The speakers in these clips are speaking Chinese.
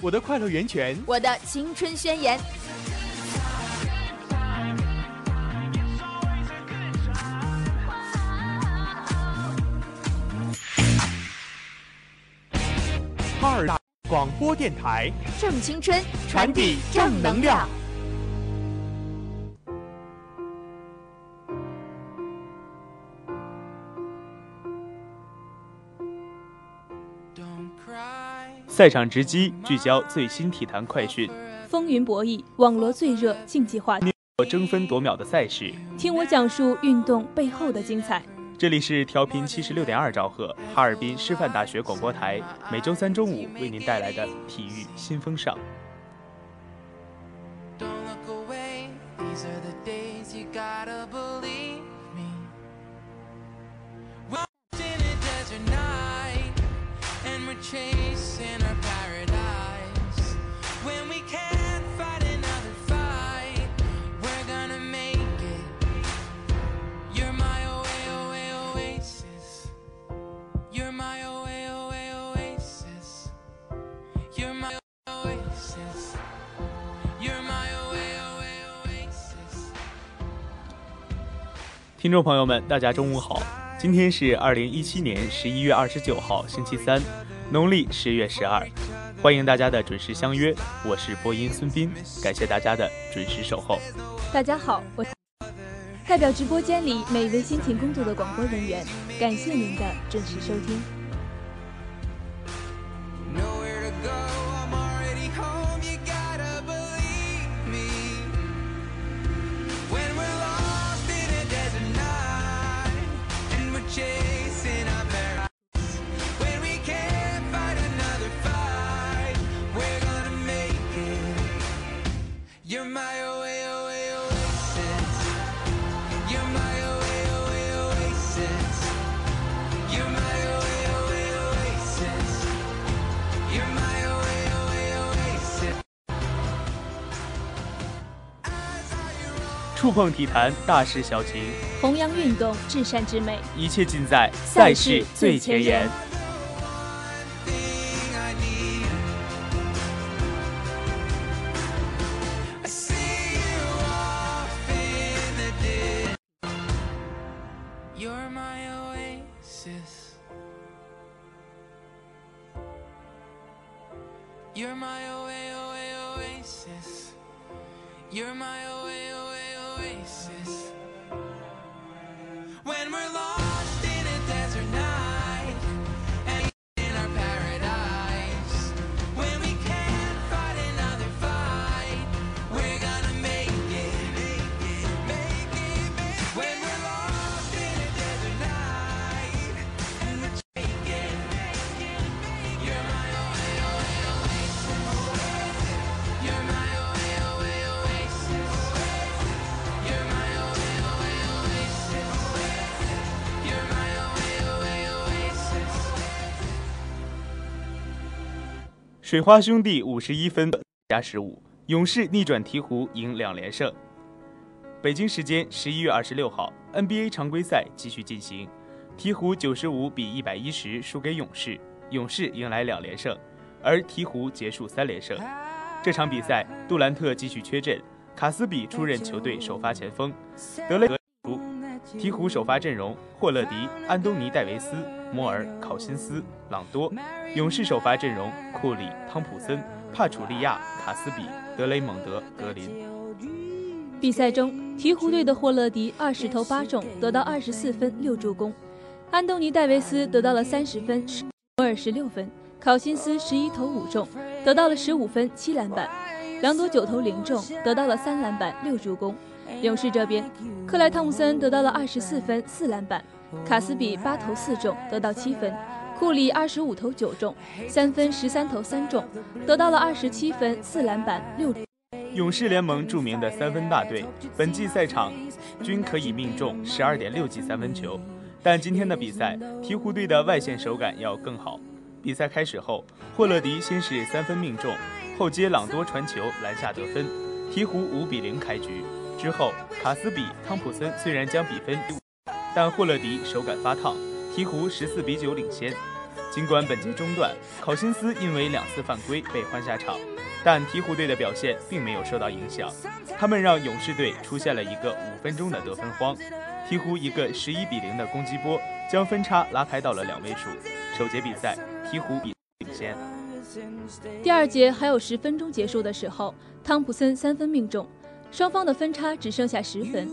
我的快乐源泉，我的青春宣言。哈尔大广播电台，正青春，传递正能量。赛场直击，聚焦最新体坛快讯，风云博弈，网罗最热竞技话题，争分夺秒的赛事。听我讲述运动背后的精彩。这里是调频七十六点二兆赫，哈尔滨师范大学广播台，每周三中午为您带来的体育新风尚。Don't 听众朋友们，大家中午好，今天是二零一七年十一月二十九号，星期三，农历十月十二，欢迎大家的准时相约，我是播音孙斌，感谢大家的准时守候。大家好，我代表直播间里每一位辛勤工作的广播人员，感谢您的准时收听。触碰体坛大事小情，弘扬运动至善之美，一切尽在赛事最前沿。水花兄弟五十一分加十五，勇士逆转鹈鹕赢两连胜。北京时间十一月二十六号，NBA 常规赛继续进行，鹈鹕九十五比一百一十输给勇士，勇士迎来两连胜，而鹈鹕结束三连胜。这场比赛，杜兰特继续缺阵，卡斯比出任球队首发前锋，德雷德。鹈鹕首发阵容：霍勒迪、安东尼·戴维斯、摩尔、考辛斯、朗多；勇士首发阵容：库里、汤普森、帕楚利亚、卡斯比、德雷蒙德、格林。比赛中，鹈鹕队的霍勒迪二十投八中，得到二十四分六助攻；安东尼·戴维斯得到了三十分，摩尔十六分；考辛斯十一投五中，得到了十五分七篮板；朗多九投零中，得到了三篮板六助攻。勇士这边，克莱汤普森得到了二十四分四篮板，卡斯比八投四中，得到七分；库里二十五投九中，三分十三投三中，得到了二十七分四篮板六。勇士联盟著名的三分大队，本季赛场均可以命中十二点六记三分球，但今天的比赛，鹈鹕队的外线手感要更好。比赛开始后，霍勒迪先是三分命中，后接朗多传球篮下得分，鹈鹕五比零开局。之后，卡斯比、汤普森虽然将比分，但霍勒迪手感发烫，鹈鹕十四比九领先。尽管本节中段，考辛斯因为两次犯规被换下场，但鹈鹕队的表现并没有受到影响。他们让勇士队出现了一个五分钟的得分荒，鹈鹕一个十一比零的攻击波将分差拉开到了两位数。首节比赛，鹈鹕比领先。第二节还有十分钟结束的时候，汤普森三分命中。双方的分差只剩下十分。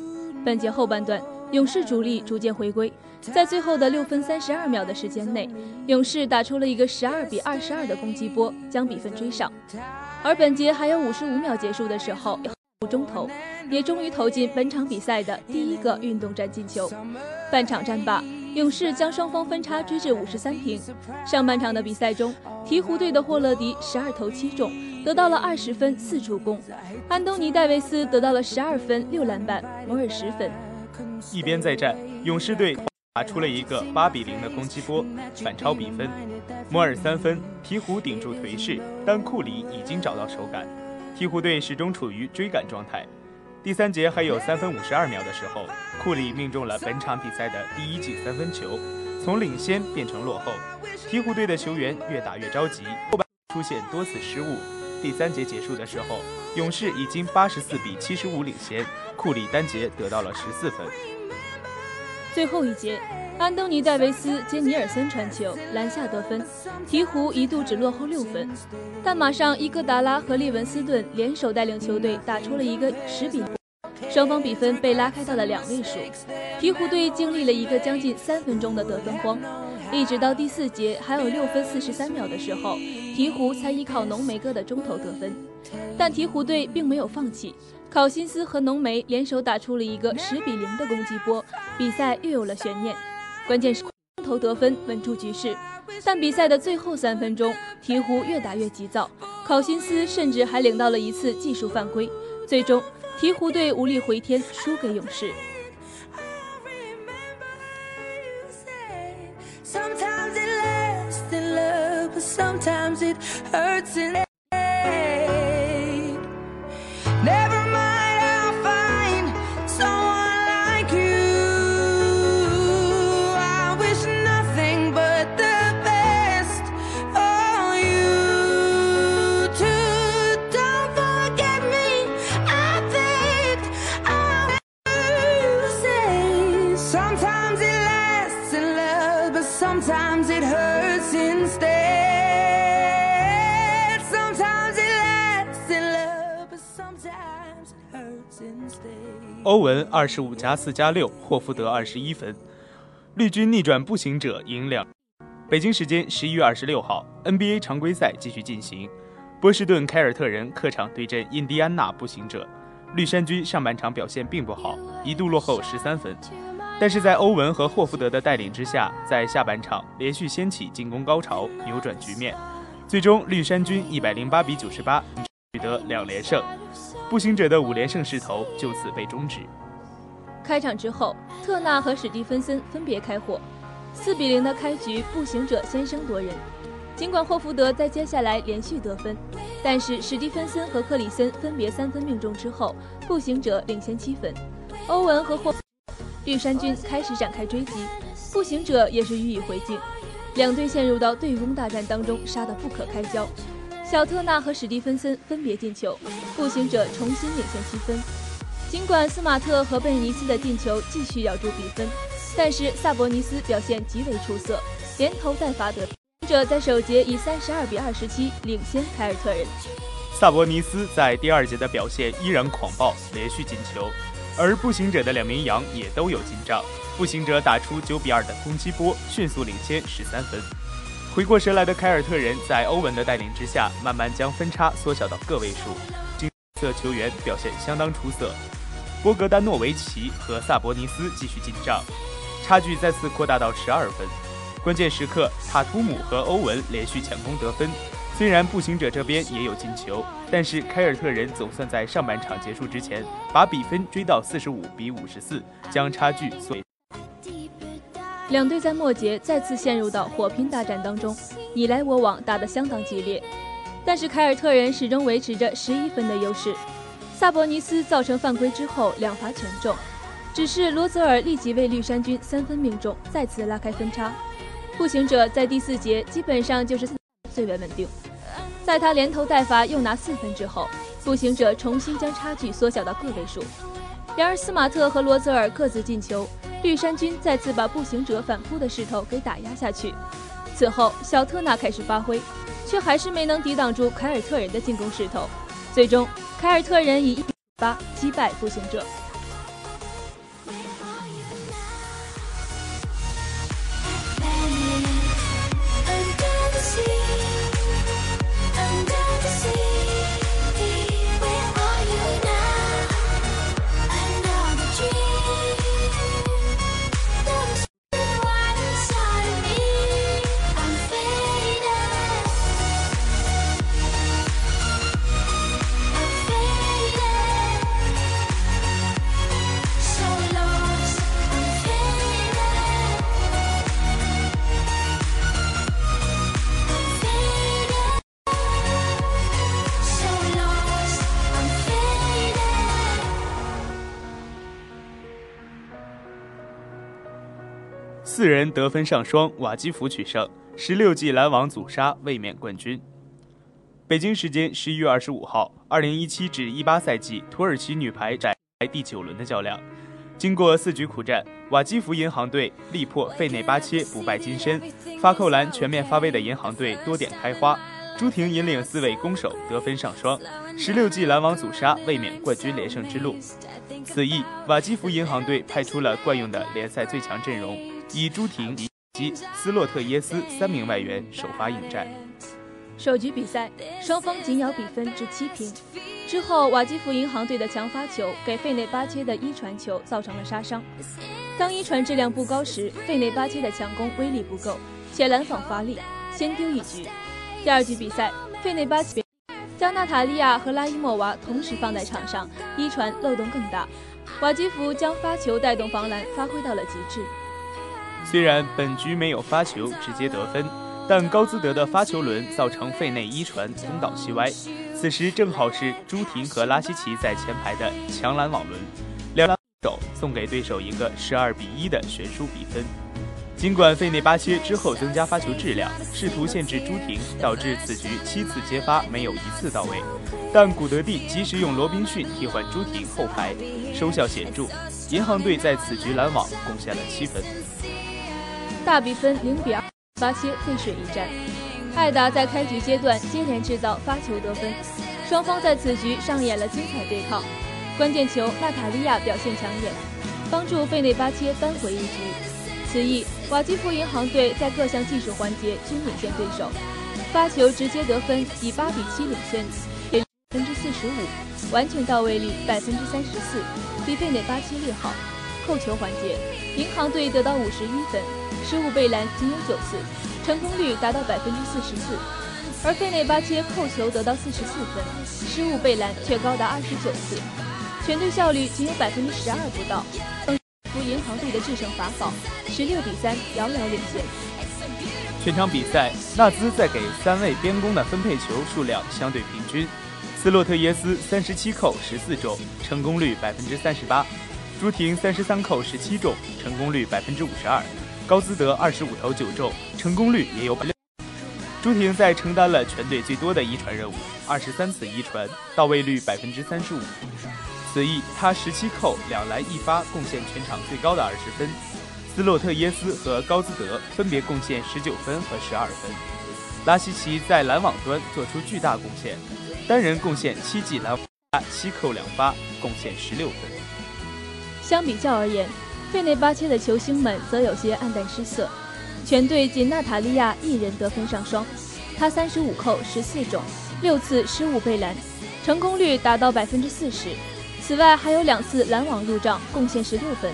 本节后半段，勇士主力逐渐回归，在最后的六分三十二秒的时间内，勇士打出了一个十二比二十二的攻击波，将比分追上。而本节还有五十五秒结束的时候，中投也终于投进本场比赛的第一个运动战进球。半场战罢，勇士将双方分差追至五十三平。上半场的比赛中，鹈鹕队的霍勒迪十二投七中，得到了二十分四助攻；安东尼·戴维斯得到了十二分六篮板，摩尔十分。一边再战，勇士队打出了一个八比零的攻击波，反超比分。摩尔三分，鹈鹕顶住颓势，但库里已经找到手感。鹈鹕队始终处于追赶状态。第三节还有三分五十二秒的时候，库里命中了本场比赛的第一记三分球，从领先变成落后。鹈鹕队的球员越打越着急，后半出现多次失误。第三节结束的时候，勇士已经八十四比七十五领先，库里单节得到了十四分。最后一节，安东尼·戴维斯接尼尔森传球，篮下得分，鹈鹕一度只落后六分，但马上伊戈达拉和利文斯顿联手带领球队打出了一个十比，双方比分被拉开到了两位数。鹈鹕队经历了一个将近三分钟的得分荒，一直到第四节还有六分四十三秒的时候，鹈鹕才依靠浓眉哥的中投得分，但鹈鹕队并没有放弃。考辛斯和浓眉联手打出了一个十比零的攻击波，比赛又有了悬念。关键是空投得分稳住局势，但比赛的最后三分钟，鹈鹕越打越急躁，考辛斯甚至还领到了一次技术犯规。最终，鹈鹕队无力回天，输给勇士。Sometimes it hurts in 欧文二十五加四加六，霍福德二十一分，绿军逆转步行者赢两。北京时间十一月二十六号，NBA 常规赛继续进行，波士顿凯尔特人客场对阵印第安纳步行者。绿衫军上半场表现并不好，一度落后十三分，但是在欧文和霍福德的带领之下，在下半场连续掀起进攻高潮，扭转局面。最终，绿衫军一百零八比九十八取得两连胜，步行者的五连胜势头就此被终止。开场之后，特纳和史蒂芬森分别开火，四比零的开局，步行者先声夺人。尽管霍福德在接下来连续得分，但是史蒂芬森和克里森分别三分命中之后，步行者领先七分。欧文和霍绿衫军开始展开追击，步行者也是予以回敬，两队陷入到对攻大战当中，杀得不可开交。小特纳和史蒂芬森分别进球，步行者重新领先七分。尽管斯马特和贝尼斯的进球继续咬住比分，但是萨博尼斯表现极为出色，连投带罚得。者在首节以三十二比二十七领先凯尔特人。萨博尼斯在第二节的表现依然狂暴，连续进球，而步行者的两名羊也都有进账。步行者打出九比二的攻击波，迅速领先十三分。回过神来的凯尔特人在欧文的带领之下，慢慢将分差缩小到个位数。金色球员表现相当出色，波格丹诺维奇和萨博尼斯继续进账，差距再次扩大到十二分。关键时刻，塔图姆和欧文连续抢攻得分。虽然步行者这边也有进球，但是凯尔特人总算在上半场结束之前把比分追到四十五比五十四，将差距缩。两队在末节再次陷入到火拼大战当中，你来我往，打得相当激烈。但是凯尔特人始终维持着十一分的优势。萨博尼斯造成犯规之后两罚全中，只是罗泽尔立即为绿衫军三分命中，再次拉开分差。步行者在第四节基本上就是最为稳定，在他连投带罚又拿四分之后，步行者重新将差距缩小到个位数。然而斯马特和罗泽尔各自进球，绿衫军再次把步行者反扑的势头给打压下去。此后小特纳开始发挥，却还是没能抵挡住凯尔特人的进攻势头，最终凯尔特人以一比八击败步行者。四人得分上双，瓦基弗取胜，十六记篮网阻杀，卫冕冠军。北京时间十一月二十五号，二零一七至一八赛季土耳其女排展开第九轮的较量。经过四局苦战，瓦基弗银行队力破费内巴切，不败金身。发扣篮全面发威的银行队多点开花，朱婷引领四位攻守得分上双，十六记篮网阻杀，卫冕冠军连胜之路。此役，瓦基弗银行队派出了惯用的联赛最强阵容。以朱婷及斯洛特耶斯三名外援首发应战。首局比赛，双方紧咬比分至七平。之后，瓦基弗银行队的强发球给费内巴切的一传球造成了杀伤。当一传质量不高时，费内巴切的强攻威力不够，且拦防乏力，先丢一局。第二局比赛，费内巴切将娜塔莉亚和拉伊莫娃同时放在场上，一传漏洞更大。瓦基弗将发球带动防拦发挥到了极致。虽然本局没有发球直接得分，但高兹德的发球轮造成费内一传东倒西歪。此时正好是朱婷和拉希奇在前排的强拦网轮，两手送给对手一个十二比一的悬殊比分。尽管费内巴切之后增加发球质量，试图限制朱婷，导致此局七次接发没有一次到位，但古德蒂及时用罗宾逊替换朱婷后排，收效显著。银行队在此局拦网贡献了七分。大比分零比二，巴切背水一战。艾达在开局阶段接连制造发球得分，双方在此局上演了精彩对抗。关键球，娜塔莉亚表现抢眼，帮助费内巴切扳回一局。此役，瓦基弗银行队在各项技术环节均领先对手，发球直接得分以八比七领先，百分之四十五，完全到位率百分之三十四，比费内巴切略好。扣球环节，银行队得到五十一分，失误被拦仅有九次，成功率达到百分之四十四；而费内巴切扣球得到四十四分，失误被拦却高达二十九次，全队效率仅有百分之十二不到。服银行队的制胜法宝，十六比三遥遥领先。全场比赛，纳兹在给三位边攻的分配球数量相对平均，斯洛特耶斯三十七扣十四中，成功率百分之三十八；朱婷三十三扣十七中，成功率百分之五十二；高兹德二十五投九中，成功率也有百。朱婷在承担了全队最多的一传任务，二十三次一传，到位率百分之三十五。此役他十七扣两篮一发，贡献全场最高的二十分。斯洛特耶斯和高兹德分别贡献十九分和十二分。拉希奇在篮网端做出巨大贡献，单人贡献七记篮，七扣两发，贡献十六分。相比较而言，费内巴切的球星们则有些黯淡失色。全队仅娜塔莉亚一人得分上双，她三十五扣十四中，六次失误被拦，成功率达到百分之四十。此外还有两次拦网入账，贡献十六分。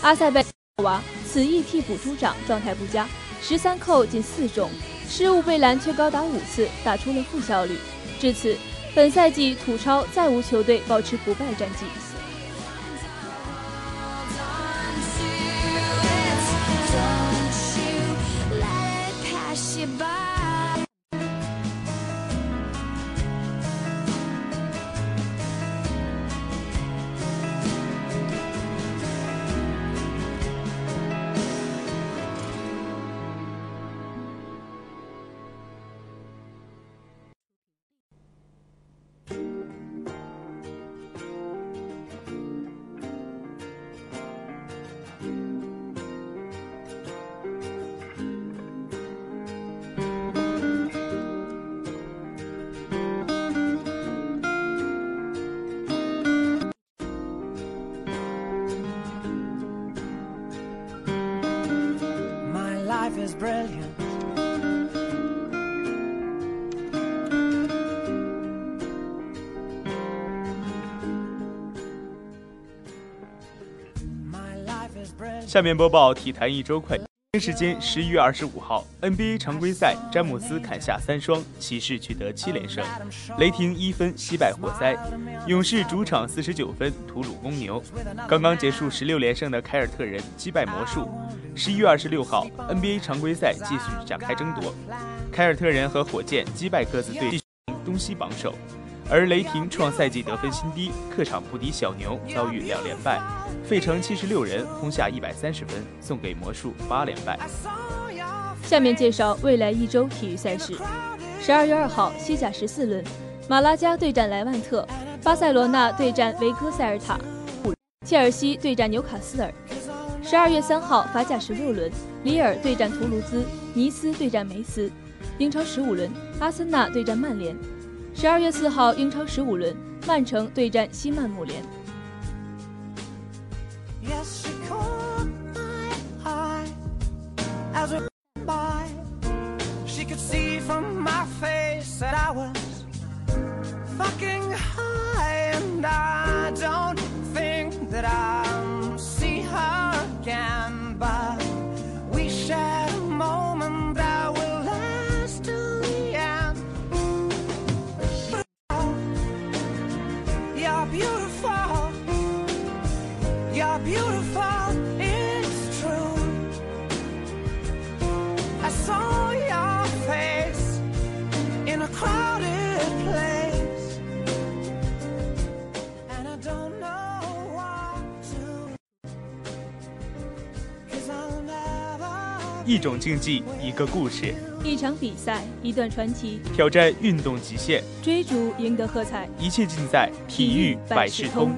阿塞拜娃此役替补出场，状态不佳，十三扣仅四中，失误被拦却高达五次，打出了负效率。至此，本赛季土超再无球队保持不败战绩。下面播报体坛一周快。北京时间十一月二十五号，NBA 常规赛，詹姆斯砍下三双，骑士取得七连胜，雷霆一分惜败活塞，勇士主场四十九分屠戮公牛。刚刚结束十六连胜的凯尔特人击败魔术。十一月二十六号，NBA 常规赛继续展开争夺，凯尔特人和火箭击败各自队，东西榜首。而雷霆创赛季得分新低，客场不敌小牛，遭遇两连败。费城七十六人轰下一百三十分，送给魔术八连败。下面介绍未来一周体育赛事。十二月二号，西甲十四轮，马拉加对战莱万特，巴塞罗那对战维科塞尔塔，切尔西对战纽卡斯尔。十二月三号，法甲十六轮，里尔对战图卢兹，尼斯对战梅斯。英超十五轮，阿森纳对战曼联。十二月四号，英超十五轮，曼城对战西曼姆联。Yes, she 一种竞技，一个故事，一场比赛，一段传奇，挑战运动极限，追逐赢得喝彩。一切尽在体育百事通。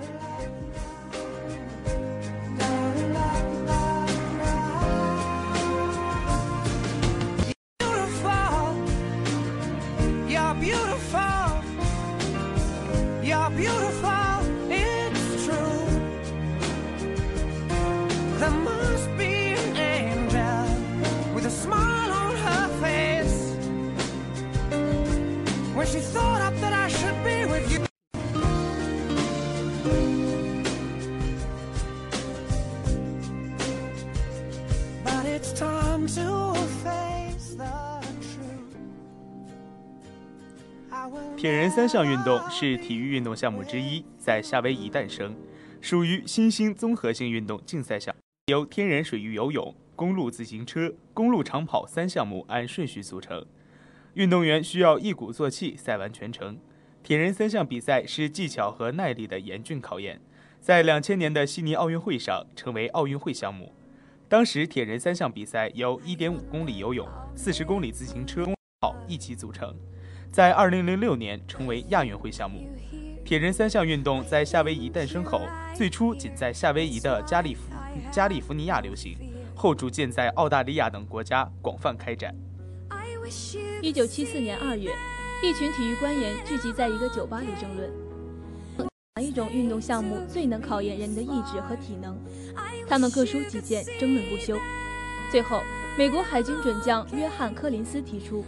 铁人三项运动是体育运动项目之一，在夏威夷诞生，属于新兴综合性运动竞赛项，由天然水域游泳、公路自行车、公路长跑三项目按顺序组成。运动员需要一鼓作气赛完全程。铁人三项比赛是技巧和耐力的严峻考验，在两千年的悉尼奥运会上成为奥运会项目。当时铁人三项比赛由1.5公里游泳、40公里自行车、跑一起组成，在2006年成为亚运会项目。铁人三项运动在夏威夷诞生后，最初仅在夏威夷的加利福加利福尼亚流行，后逐渐在澳大利亚等国家广泛开展。一九七四年二月，一群体育官员聚集在一个酒吧里争论，哪一种运动项目最能考验人的意志和体能？他们各抒己见，争论不休。最后，美国海军准将约翰·柯林斯提出，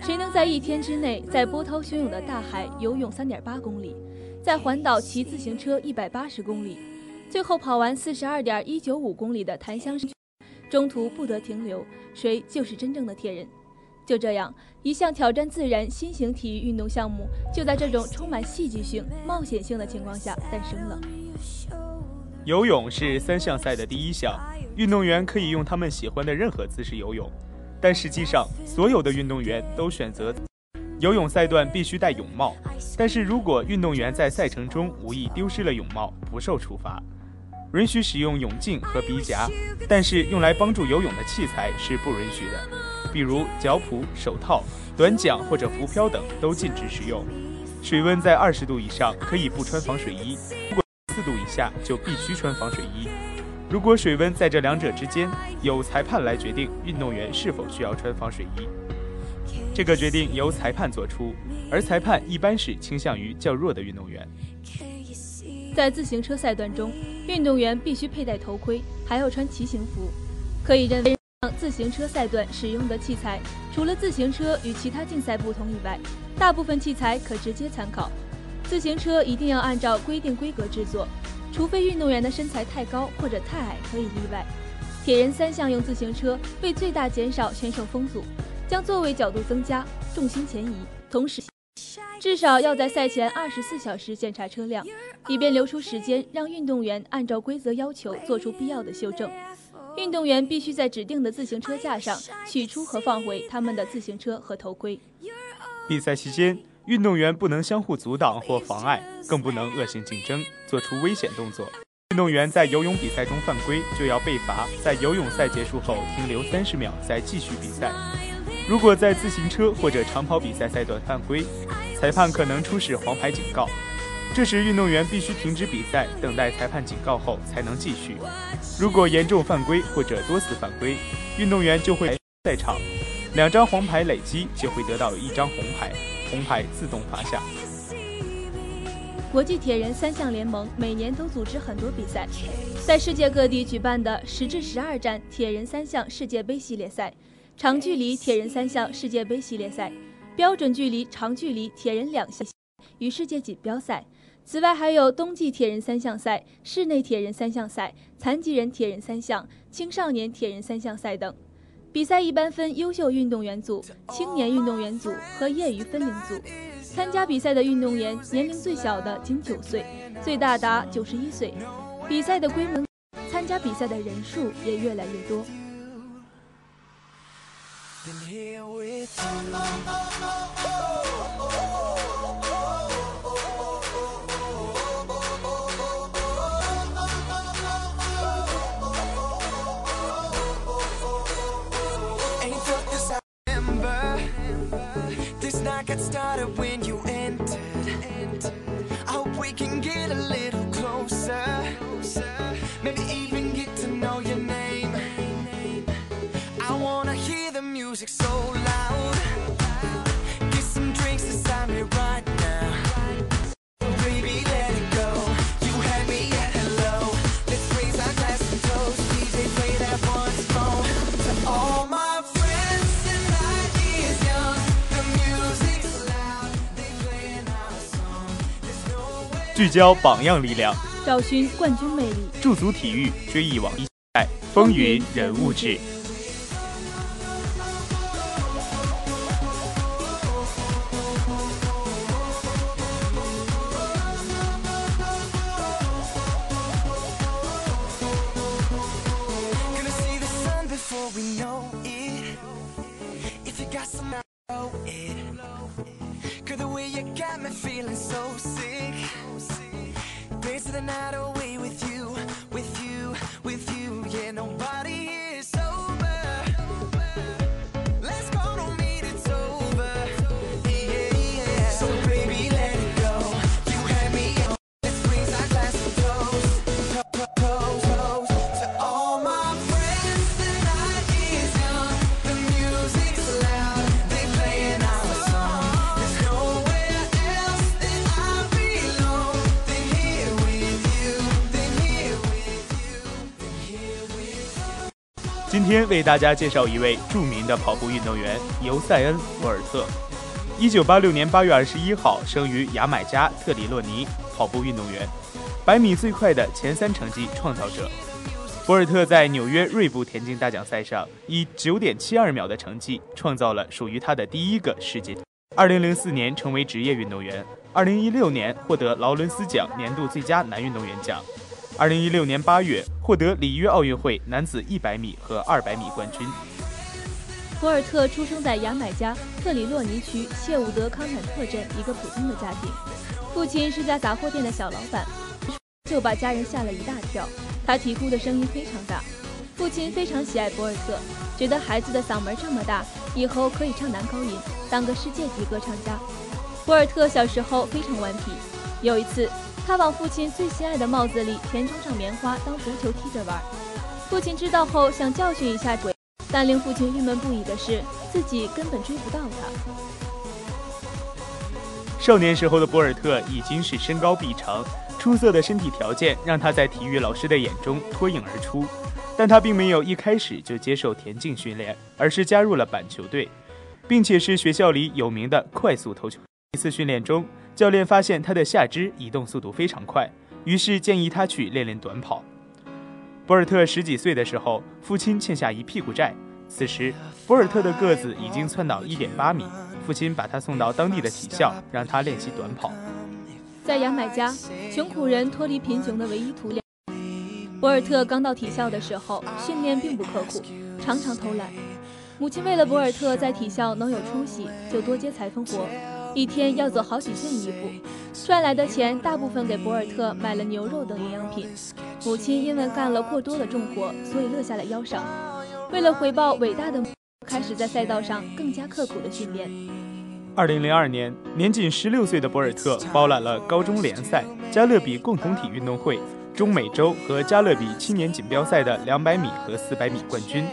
谁能在一天之内在波涛汹涌的大海游泳三点八公里，在环岛骑自行车一百八十公里，最后跑完四十二点一九五公里的檀香山，中途不得停留，谁就是真正的铁人。就这样，一项挑战自然新型体育运动项目就在这种充满戏剧性、冒险性的情况下诞生了。游泳是三项赛的第一项，运动员可以用他们喜欢的任何姿势游泳，但实际上，所有的运动员都选择游泳赛段必须戴泳帽。但是如果运动员在赛程中无意丢失了泳帽，不受处罚。允许使用泳镜和鼻夹，但是用来帮助游泳的器材是不允许的。比如脚蹼、手套、短桨或者浮漂等都禁止使用。水温在二十度以上可以不穿防水衣，四度以下就必须穿防水衣。如果水温在这两者之间，由裁判来决定运动员是否需要穿防水衣。这个决定由裁判做出，而裁判一般是倾向于较弱的运动员。在自行车赛段中，运动员必须佩戴头盔，还要穿骑行服。可以认为。自行车赛段使用的器材，除了自行车与其他竞赛不同以外，大部分器材可直接参考。自行车一定要按照规定规格制作，除非运动员的身材太高或者太矮可以例外。铁人三项用自行车为最大减少选手风阻，将座位角度增加，重心前移，同时至少要在赛前二十四小时检查车辆，以便留出时间让运动员按照规则要求做出必要的修正。运动员必须在指定的自行车架上取出和放回他们的自行车和头盔。比赛期间，运动员不能相互阻挡或妨碍，更不能恶性竞争，做出危险动作。运动员在游泳比赛中犯规，就要被罚在游泳赛结束后停留三十秒再继续比赛。如果在自行车或者长跑比赛赛段犯规，裁判可能出示黄牌警告。这时，运动员必须停止比赛，等待裁判警告后才能继续。如果严重犯规或者多次犯规，运动员就会赛场，两张黄牌累积就会得到一张红牌，红牌自动罚下。国际铁人三项联盟每年都组织很多比赛，在世界各地举办的十至十二站铁人三项世界杯系列赛、长距离铁人三项世界杯系列赛、标准距离长距离铁人两项与世界锦标赛。此外，还有冬季铁人三项赛、室内铁人三项赛、残疾人铁人三项、青少年铁人三项赛。等。比赛一般分优秀运动员组、青年运动员组和业余分龄组。参加比赛的运动员年龄最小的仅九岁，最大达九十一岁。比赛的规模，参加比赛的人数也越来越多。Got started when you 聚焦榜样力量，找寻冠军魅力。驻足体育，追忆往一代，风云人物志。为大家介绍一位著名的跑步运动员尤塞恩·博尔特。一九八六年八月二十一号生于牙买加特里洛尼，跑步运动员，百米最快的前三成绩创造者。博尔特在纽约锐步田径大奖赛上以九点七二秒的成绩创造了属于他的第一个世界。二零零四年成为职业运动员，二零一六年获得劳伦斯奖年度最佳男运动员奖。二零一六年八月获得里约奥运会男子一百米和二百米冠军。博尔特出生在牙买加特里洛尼区谢伍德康坦特镇一个普通的家庭，父亲是家杂货店的小老板，就把家人吓了一大跳。他啼哭的声音非常大，父亲非常喜爱博尔特，觉得孩子的嗓门这么大，以后可以唱男高音，当个世界级歌唱家。博尔特小时候非常顽皮，有一次他往父亲最心爱的帽子里填充上棉花当足球踢着玩，父亲知道后想教训一下鬼。但令父亲郁闷不已的是，自己根本追不到他。少年时候的博尔特已经是身高臂长，出色的身体条件让他在体育老师的眼中脱颖而出。但他并没有一开始就接受田径训练，而是加入了板球队，并且是学校里有名的快速投球。一次训练中，教练发现他的下肢移动速度非常快，于是建议他去练练短跑。博尔特十几岁的时候，父亲欠下一屁股债。此时，博尔特的个子已经窜到一点八米，父亲把他送到当地的体校，让他练习短跑。在牙买加，穷苦人脱离贫穷的唯一途径。博尔特刚到体校的时候，训练并不刻苦，常常偷懒。母亲为了博尔特在体校能有出息，就多接裁缝活，一天要走好几件衣服。赚来的钱大部分给博尔特买了牛肉等营养品。母亲因为干了过多的重活，所以落下了腰伤。为了回报伟大的，开始在赛道上更加刻苦的训练。二零零二年，年仅十六岁的博尔特包揽了高中联赛、加勒比共同体运动会、中美洲和加勒比青年锦标赛的两百米和四百米冠军。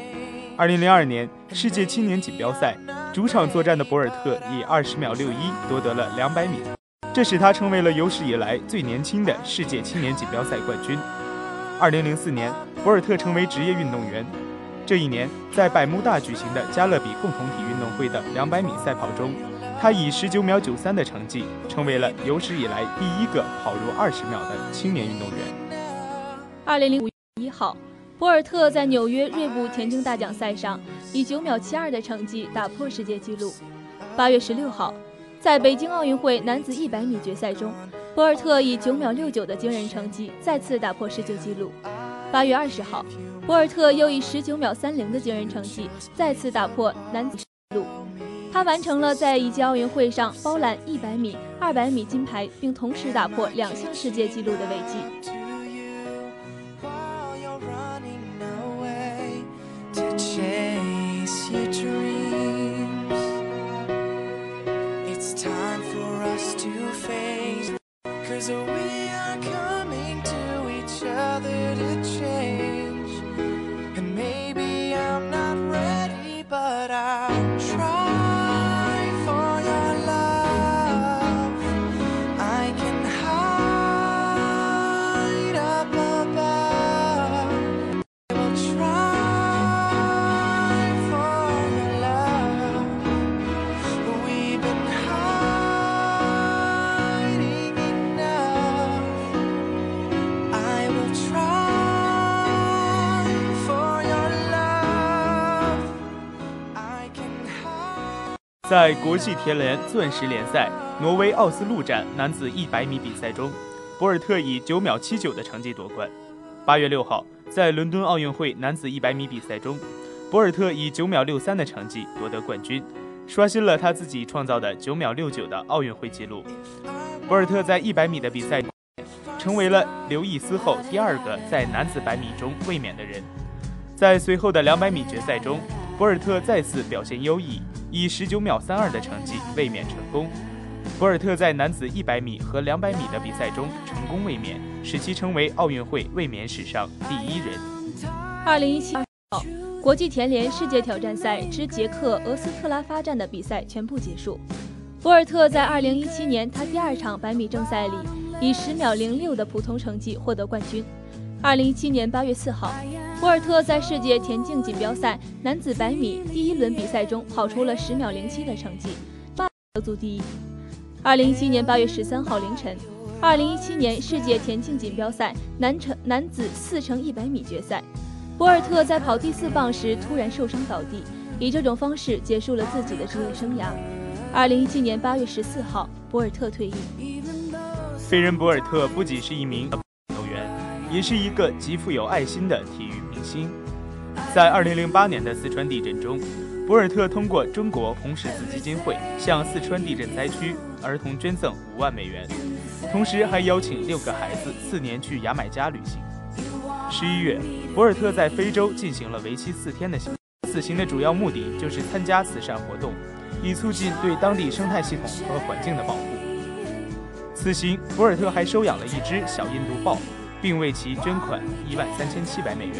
二零零二年世界青年锦标赛主场作战的博尔特以二十秒六一夺得了两百米，这使他成为了有史以来最年轻的世界青年锦标赛冠军。二零零四年，博尔特成为职业运动员。这一年，在百慕大举行的加勒比共同体运动会的两百米赛跑中，他以十九秒九三的成绩，成为了有史以来第一个跑入二十秒的青年运动员。二零零五一号，博尔特在纽约锐步田径大奖赛上以九秒七二的成绩打破世界纪录。八月十六号，在北京奥运会男子一百米决赛中，博尔特以九秒六九的惊人成绩再次打破世界纪录。八月二十号，博尔特又以十九秒三零的惊人成绩再次打破男子纪录。他完成了在一届奥运会上包揽一百米、二百米金牌，并同时打破两项世界纪录的伟绩。So. a 在国际田联钻石联赛挪威奥斯陆站男子一百米比赛中，博尔特以九秒七九的成绩夺冠。八月六号，在伦敦奥运会男子一百米比赛中，博尔特以九秒六三的成绩夺得冠军，刷新了他自己创造的九秒六九的奥运会纪录。博尔特在一百米的比赛成为了刘易斯后第二个在男子百米中卫冕的人。在随后的两百米决赛中，博尔特再次表现优异，以十九秒三二的成绩卫冕成功。博尔特在男子一百米和两百米的比赛中成功卫冕，使其成为奥运会卫冕史上第一人。二零一七号，国际田联世界挑战赛之捷克俄斯特拉发站的比赛全部结束。博尔特在二零一七年他第二场百米正赛里，以十秒零六的普通成绩获得冠军。二零一七年八月四号，博尔特在世界田径锦标赛男子百米第一轮比赛中跑出了十秒零七的成绩，得足第一。二零一七年八月十三号凌晨，二零一七年世界田径锦标赛男乘男子四乘一百米决赛，博尔特在跑第四棒时突然受伤倒地，以这种方式结束了自己的职业生涯。二零一七年八月十四号，博尔特退役。飞人博尔特不仅是一名运动员，也是一个极富有爱心的体育星。在二零零八年的四川地震中，博尔特通过中国红十字基金会向四川地震灾区儿童捐赠五万美元，同时还邀请六个孩子四年去牙买加旅行。十一月，博尔特在非洲进行了为期四天的行，此行的主要目的就是参加慈善活动，以促进对当地生态系统和环境的保护。此行，博尔特还收养了一只小印度豹，并为其捐款一万三千七百美元。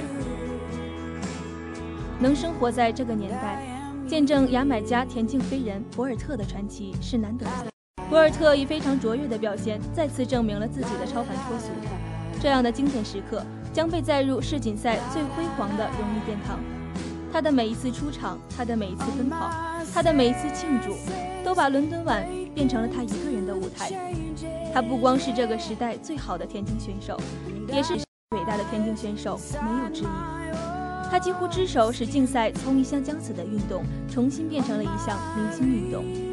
能生活在这个年代，见证牙买加田径飞人博尔特的传奇是难得的。博尔特以非常卓越的表现，再次证明了自己的超凡脱俗。这样的经典时刻将被载入世锦赛最辉煌的荣誉殿堂。他的每一次出场，他的每一次奔跑，他的每一次庆祝，都把伦敦碗变成了他一个人的舞台。他不光是这个时代最好的田径选手，也是伟大的田径选手，没有之一。他几乎只手使竞赛从一项将死的运动重新变成了一项明星运动。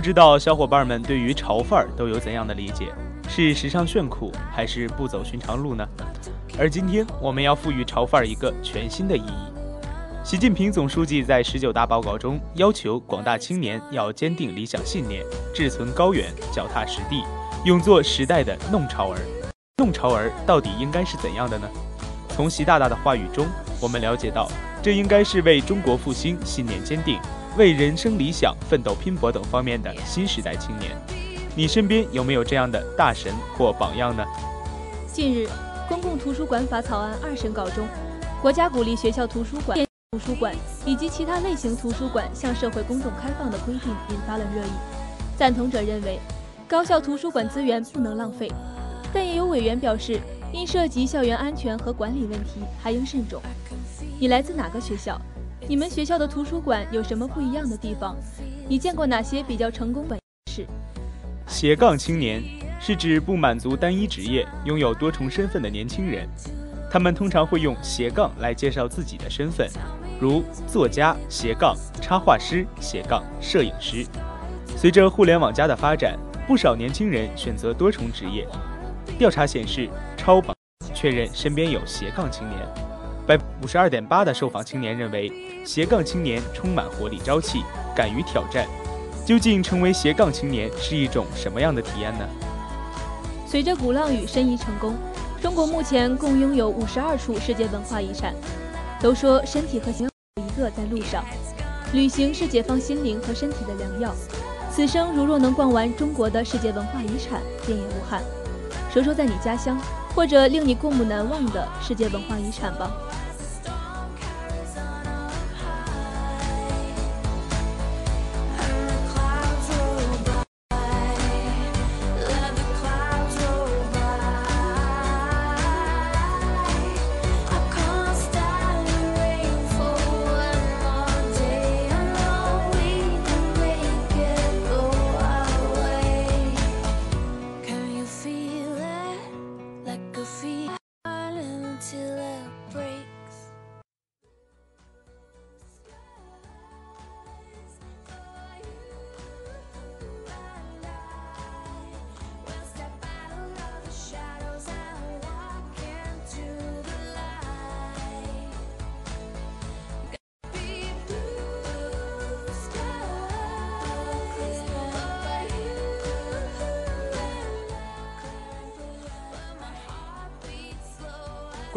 不知道小伙伴们对于潮范儿都有怎样的理解？是时尚炫酷，还是不走寻常路呢？而今天我们要赋予潮范儿一个全新的意义。习近平总书记在十九大报告中要求广大青年要坚定理想信念，志存高远，脚踏实地，勇做时代的弄潮儿。弄潮儿到底应该是怎样的呢？从习大大的话语中，我们了解到，这应该是为中国复兴信念坚定、为人生理想奋斗拼搏等方面的新时代青年。你身边有没有这样的大神或榜样呢？近日，《公共图书馆法》草案二审稿中，国家鼓励学校图书馆、图书馆以及其他类型图书馆向社会公众开放的规定引发了热议。赞同者认为，高校图书馆资源不能浪费，但也有委员表示，因涉及校园安全和管理问题，还应慎重。你来自哪个学校？你们学校的图书馆有什么不一样的地方？你见过哪些比较成功的事？斜杠青年是指不满足单一职业、拥有多重身份的年轻人。他们通常会用斜杠来介绍自己的身份，如作家斜杠、插画师斜杠、摄影师。随着互联网加的发展，不少年轻人选择多重职业。调查显示，超榜确认身边有斜杠青年，百五十二点八的受访青年认为斜杠青年充满活力朝气，敢于挑战。究竟成为斜杠青年是一种什么样的体验呢？随着鼓浪屿申遗成功，中国目前共拥有五十二处世界文化遗产。都说身体和心有一个在路上，旅行是解放心灵和身体的良药。此生如若能逛完中国的世界文化遗产，便也无憾。说说在你家乡或者令你过目难忘的世界文化遗产吧。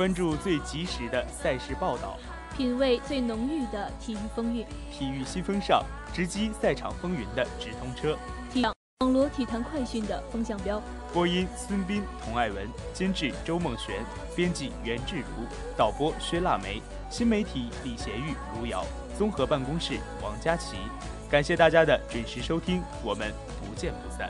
关注最及时的赛事报道，品味最浓郁的体育风韵，体育新风尚，直击赛场风云的直通车。体网罗体坛快讯的风向标。播音：孙斌、童爱文，监制：周梦璇，编辑：袁志如，导播：薛腊梅，新媒体：李贤玉、卢瑶，综合办公室：王佳琪。感谢大家的准时收听，我们不见不散。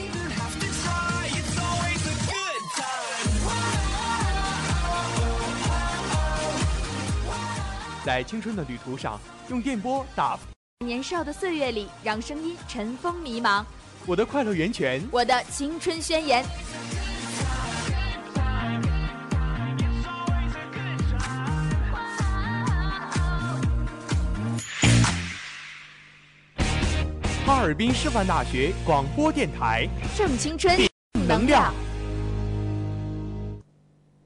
在青春的旅途上，用电波打年少的岁月里，让声音尘封迷茫。我的快乐源泉。我的青春宣言。哈尔滨师范大学广播电台，正青春，正能量